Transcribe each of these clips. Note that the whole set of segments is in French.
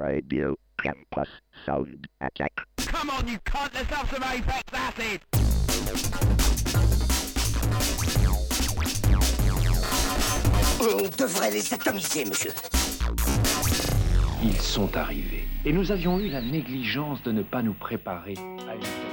Radio Campus Sound Attack. Come on, you cunt, let's have some Apex Acid! On devrait les atomiser, monsieur. Ils sont arrivés. Et nous avions eu la négligence de ne pas nous préparer à une...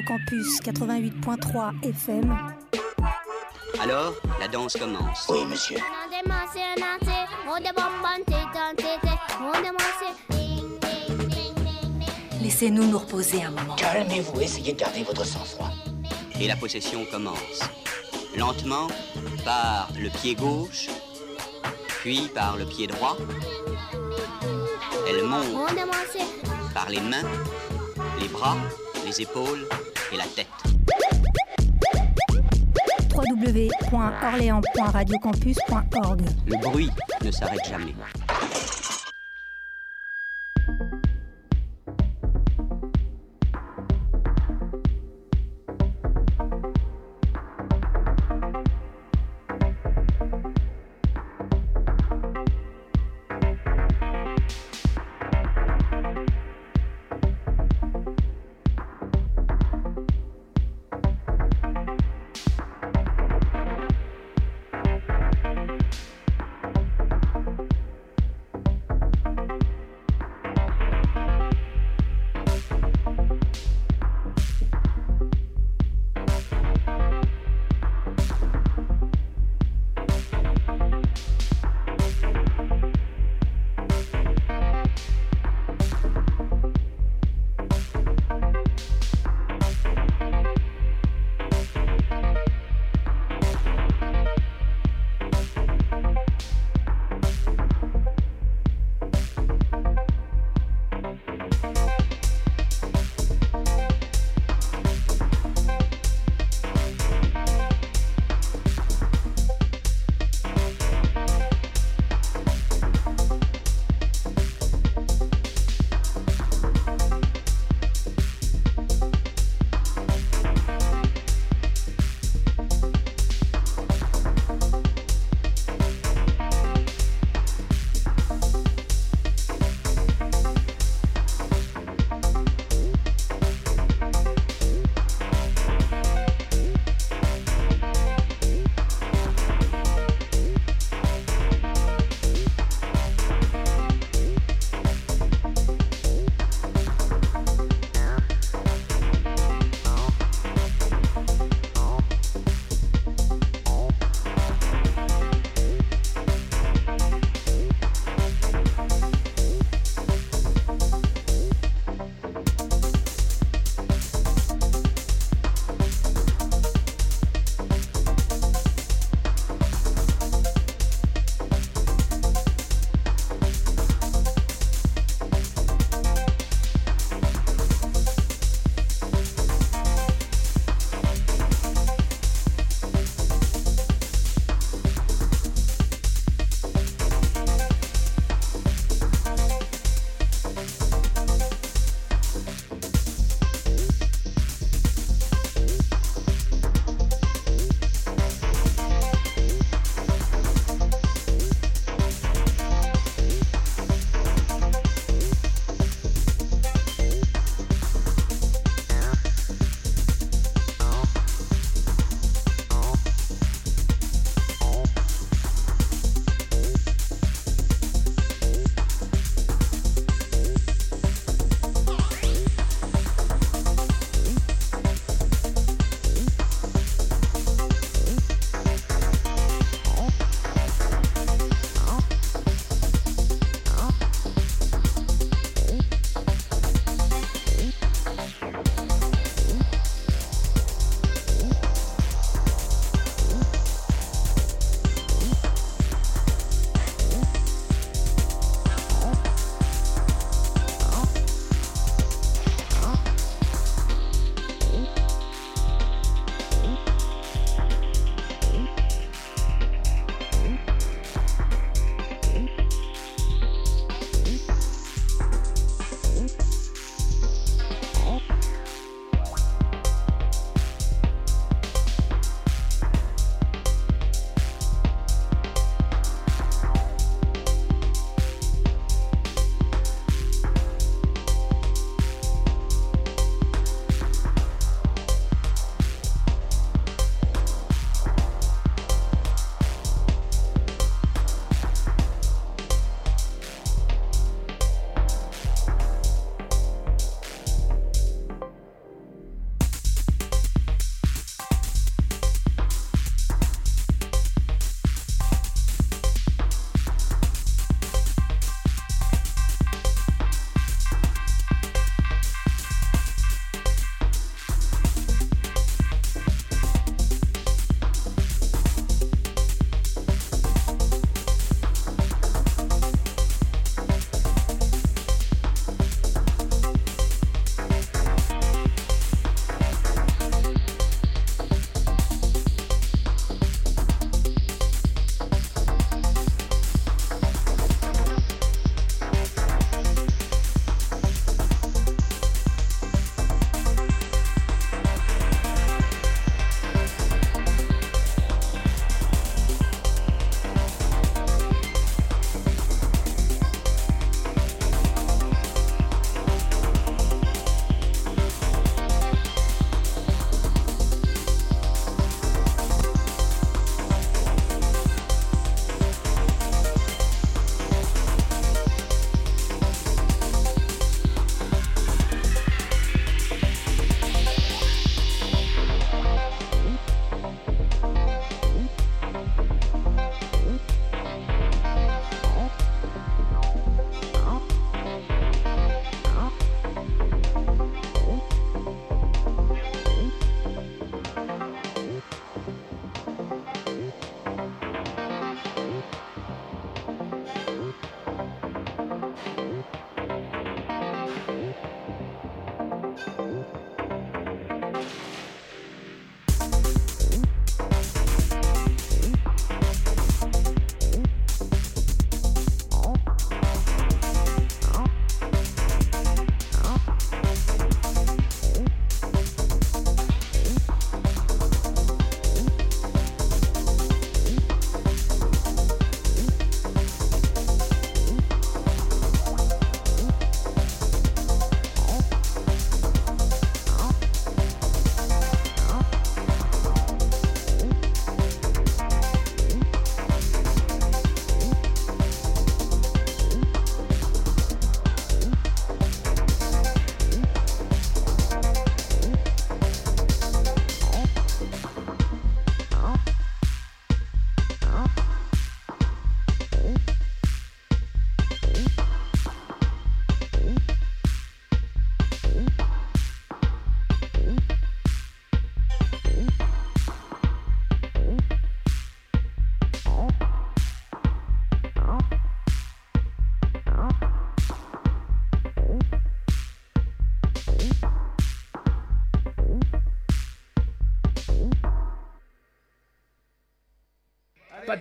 Radio Campus 88.3 FM. Alors, la danse commence. Oui, monsieur. Laissez-nous nous reposer un moment. Calmez-vous, essayez de garder votre sang-froid. Et la possession commence. Lentement, par le pied gauche, puis par le pied droit. Elle monte par les mains, les bras, les épaules et la tête. www.orléans.radiocampus.org Le bruit ne s'arrête jamais.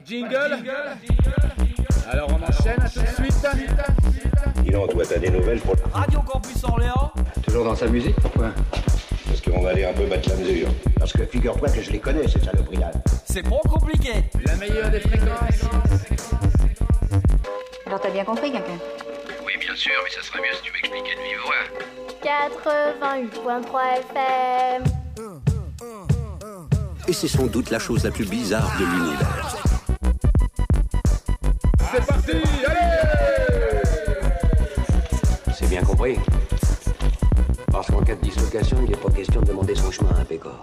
Jingle. Alors on enchaîne à tout de suite. Il en doit à des nouvelles pour Radio Campus Orléans. Toujours dans sa musique, pourquoi? Parce qu'on va aller un peu battre la mesure. Parce que figure-toi que je les connais, ces saloperies-là. C'est trop compliqué. La meilleure des fréquences. Alors t'as bien compris, quelqu'un? Oui, bien sûr, mais ça serait mieux si tu m'expliquais de vive voix. 88.3 FM. Et c'est sans doute la chose la plus bizarre de l'univers. 个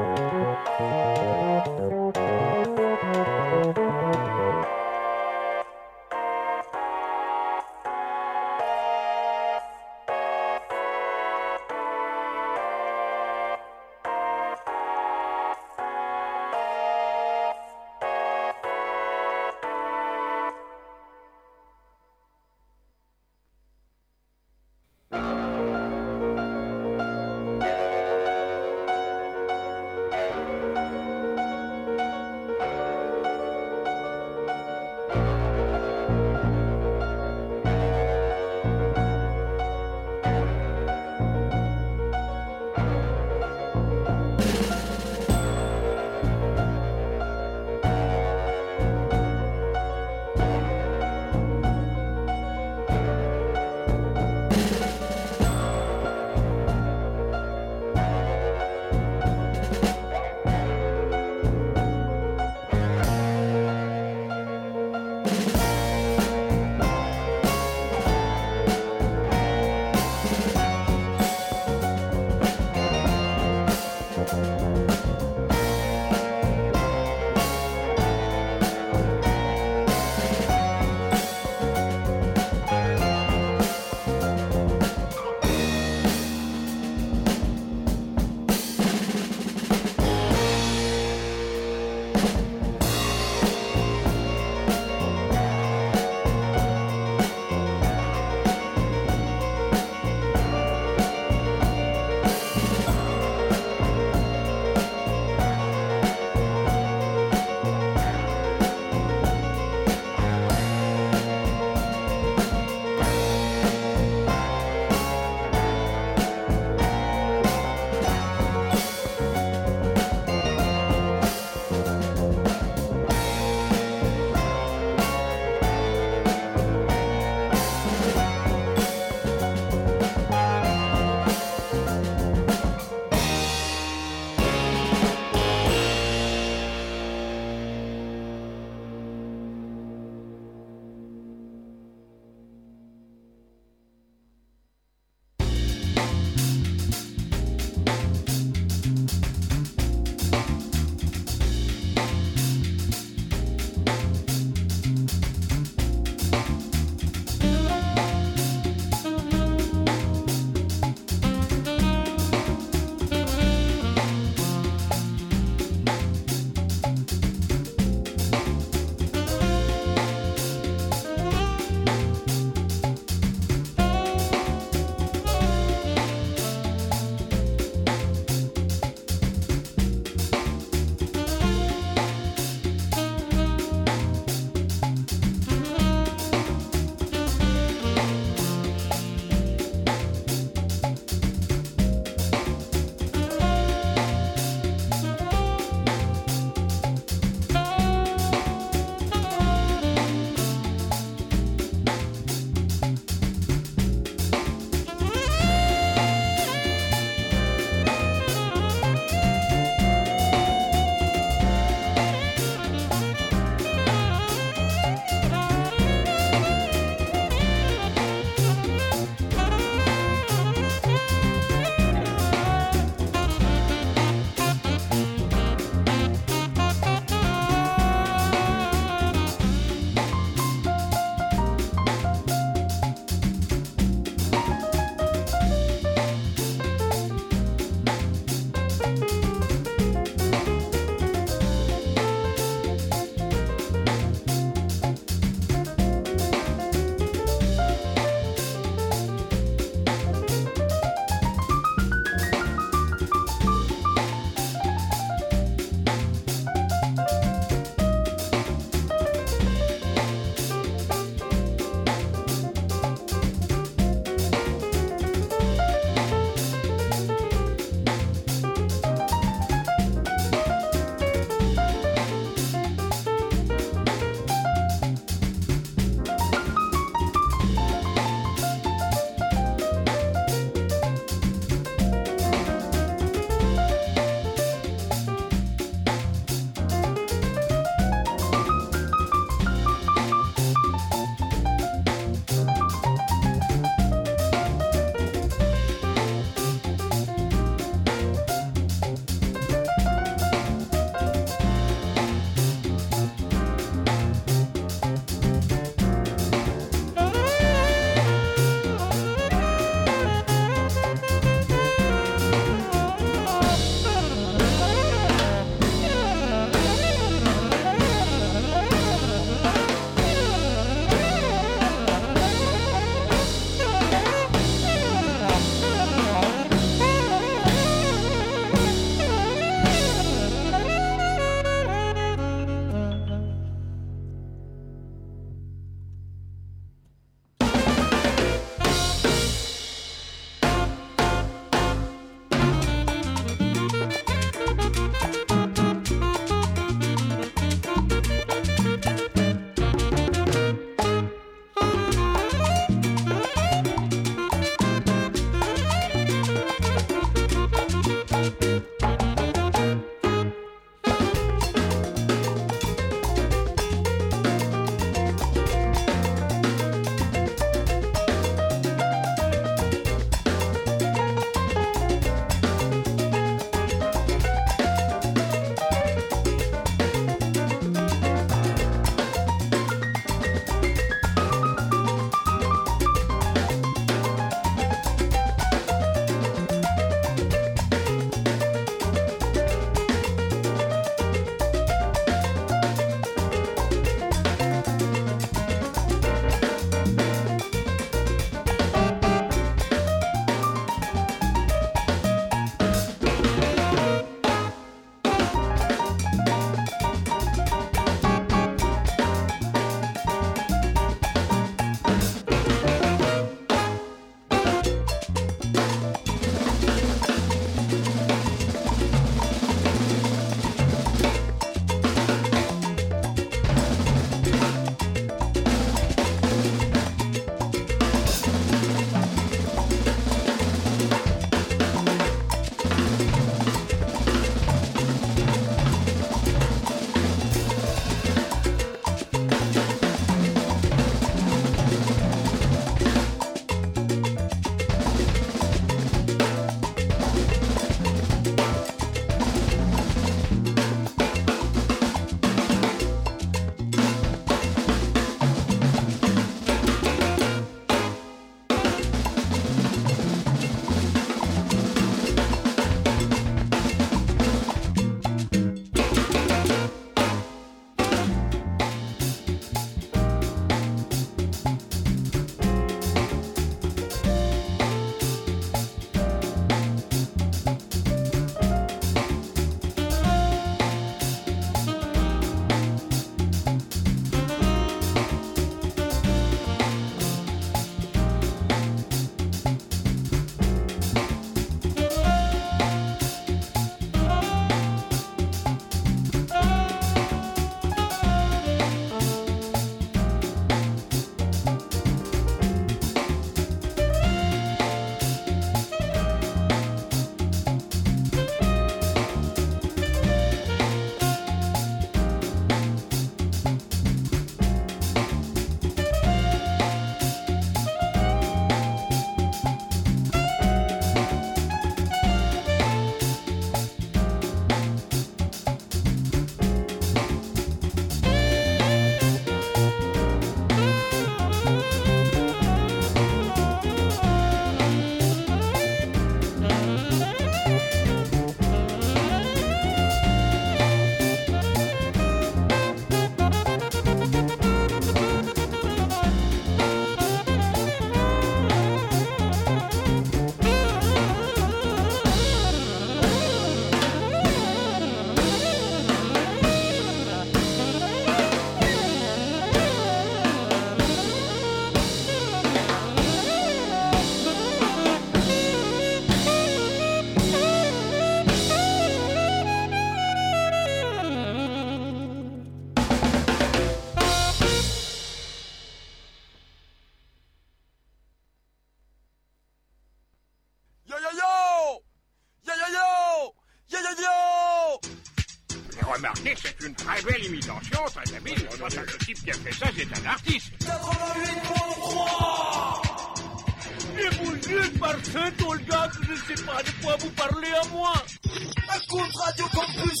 remarqué que c'est une très belle imitation, très habile. Je crois que le type qui a fait ça, c'est un artiste. 88.3 Et vous dites par cet Olga que je ne sais pas de quoi vous parlez à moi Écoute Radio Campus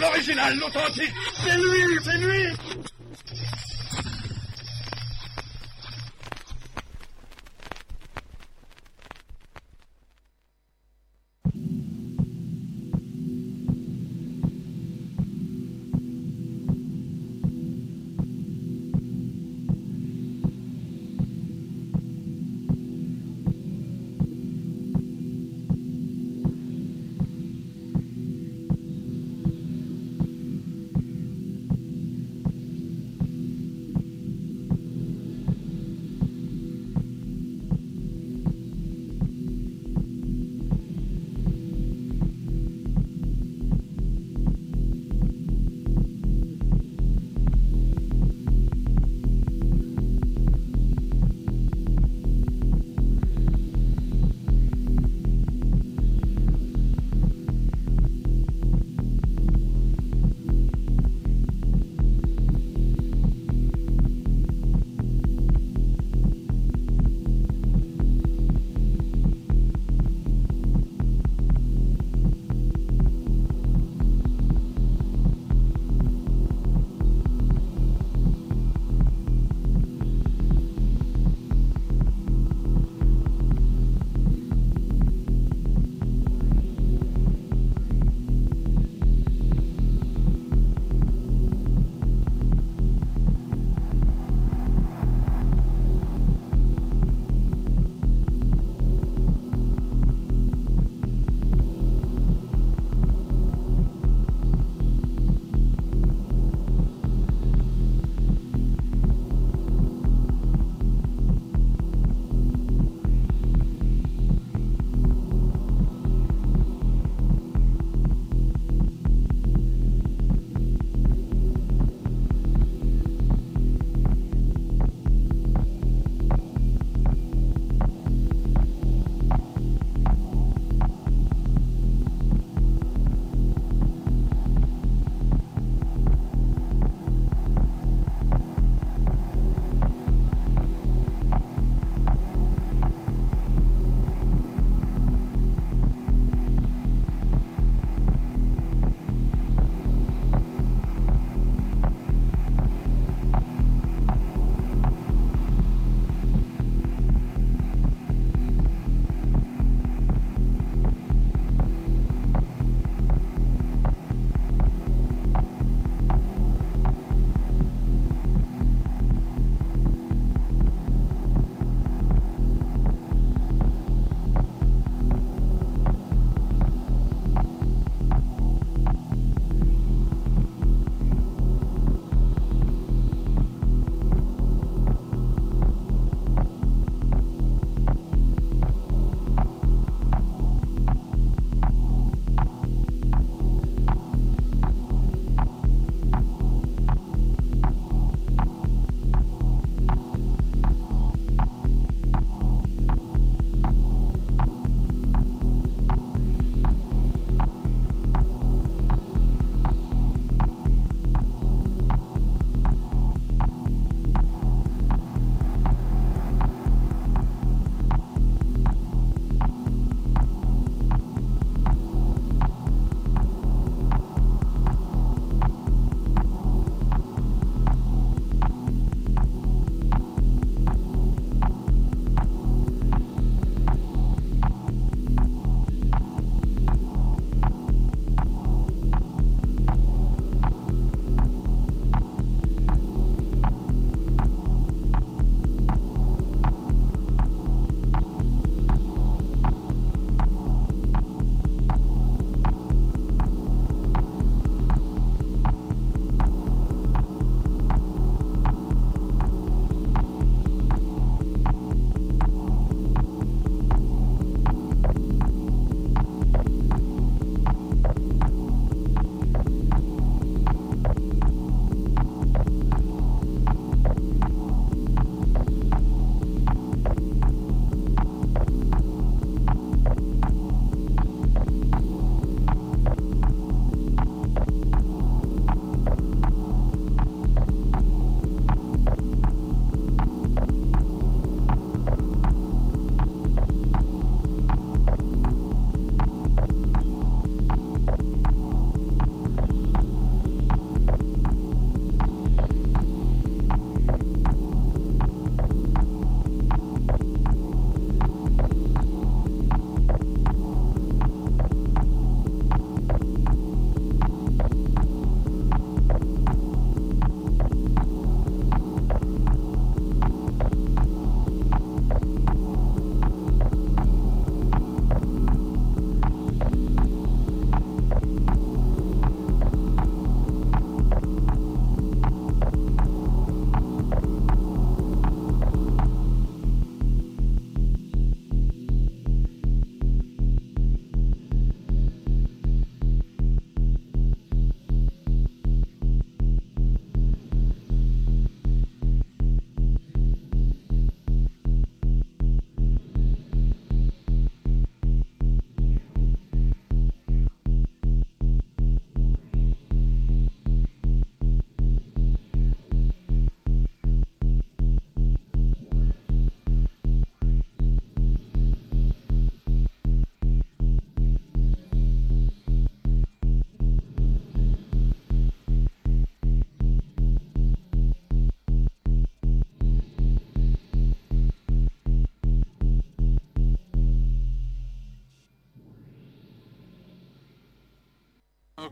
L'original, l'authentique. C'est lui, c'est lui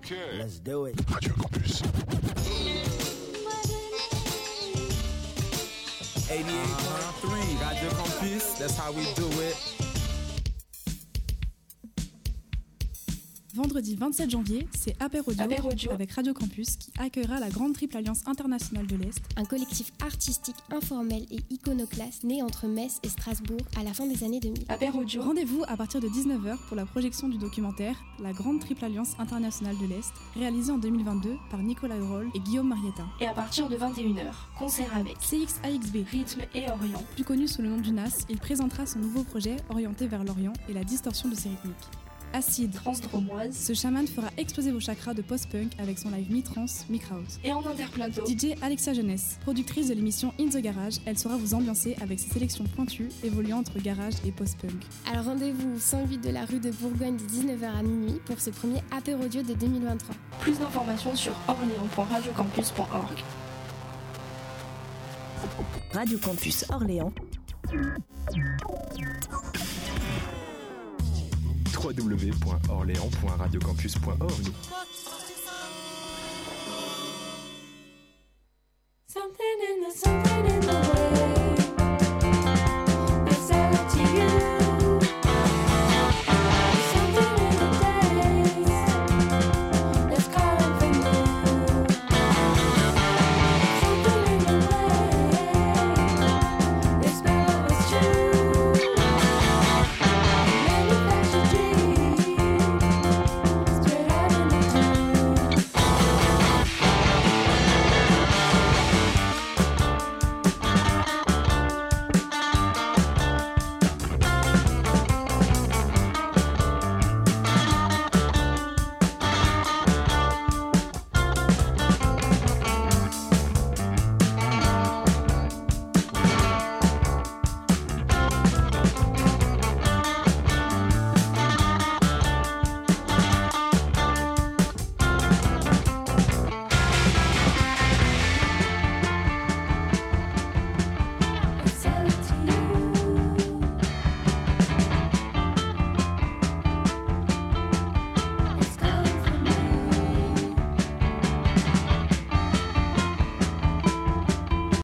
Okay. Let's do it. Radio Campus. 88.3 Radio Campus, that's how we do it. Vendredi 27 janvier, c'est Apérodio avec Radio Campus qui accueillera la Grande Triple Alliance Internationale de l'Est. Un collectif artistique informel et iconoclaste né entre Metz et Strasbourg à la fin des années 2000. Apérodio. Rendez-vous à partir de 19h pour la projection du documentaire La Grande Triple Alliance Internationale de l'Est, réalisé en 2022 par Nicolas Roll et Guillaume Marietta. Et à partir de 21h, concert avec CXAXB, Rythme et Orient. Plus connu sous le nom du NAS, il présentera son nouveau projet orienté vers l'Orient et la distorsion de ses rythmiques. Acide, transdromoise. Ce chaman fera exploser vos chakras de post-punk avec son live mi-trans, mi-kraut. Et en interplateau, DJ Alexia Jeunesse, productrice de l'émission In the Garage, elle saura vous ambiancer avec ses sélections pointues évoluant entre garage et post-punk. Alors rendez-vous au 108 de la rue de Bourgogne de 19h à minuit pour ce premier apérodio de 2023. Plus d'informations sur orléans.radiocampus.org. Radio Campus Orléans www.orléans.radiocampus.org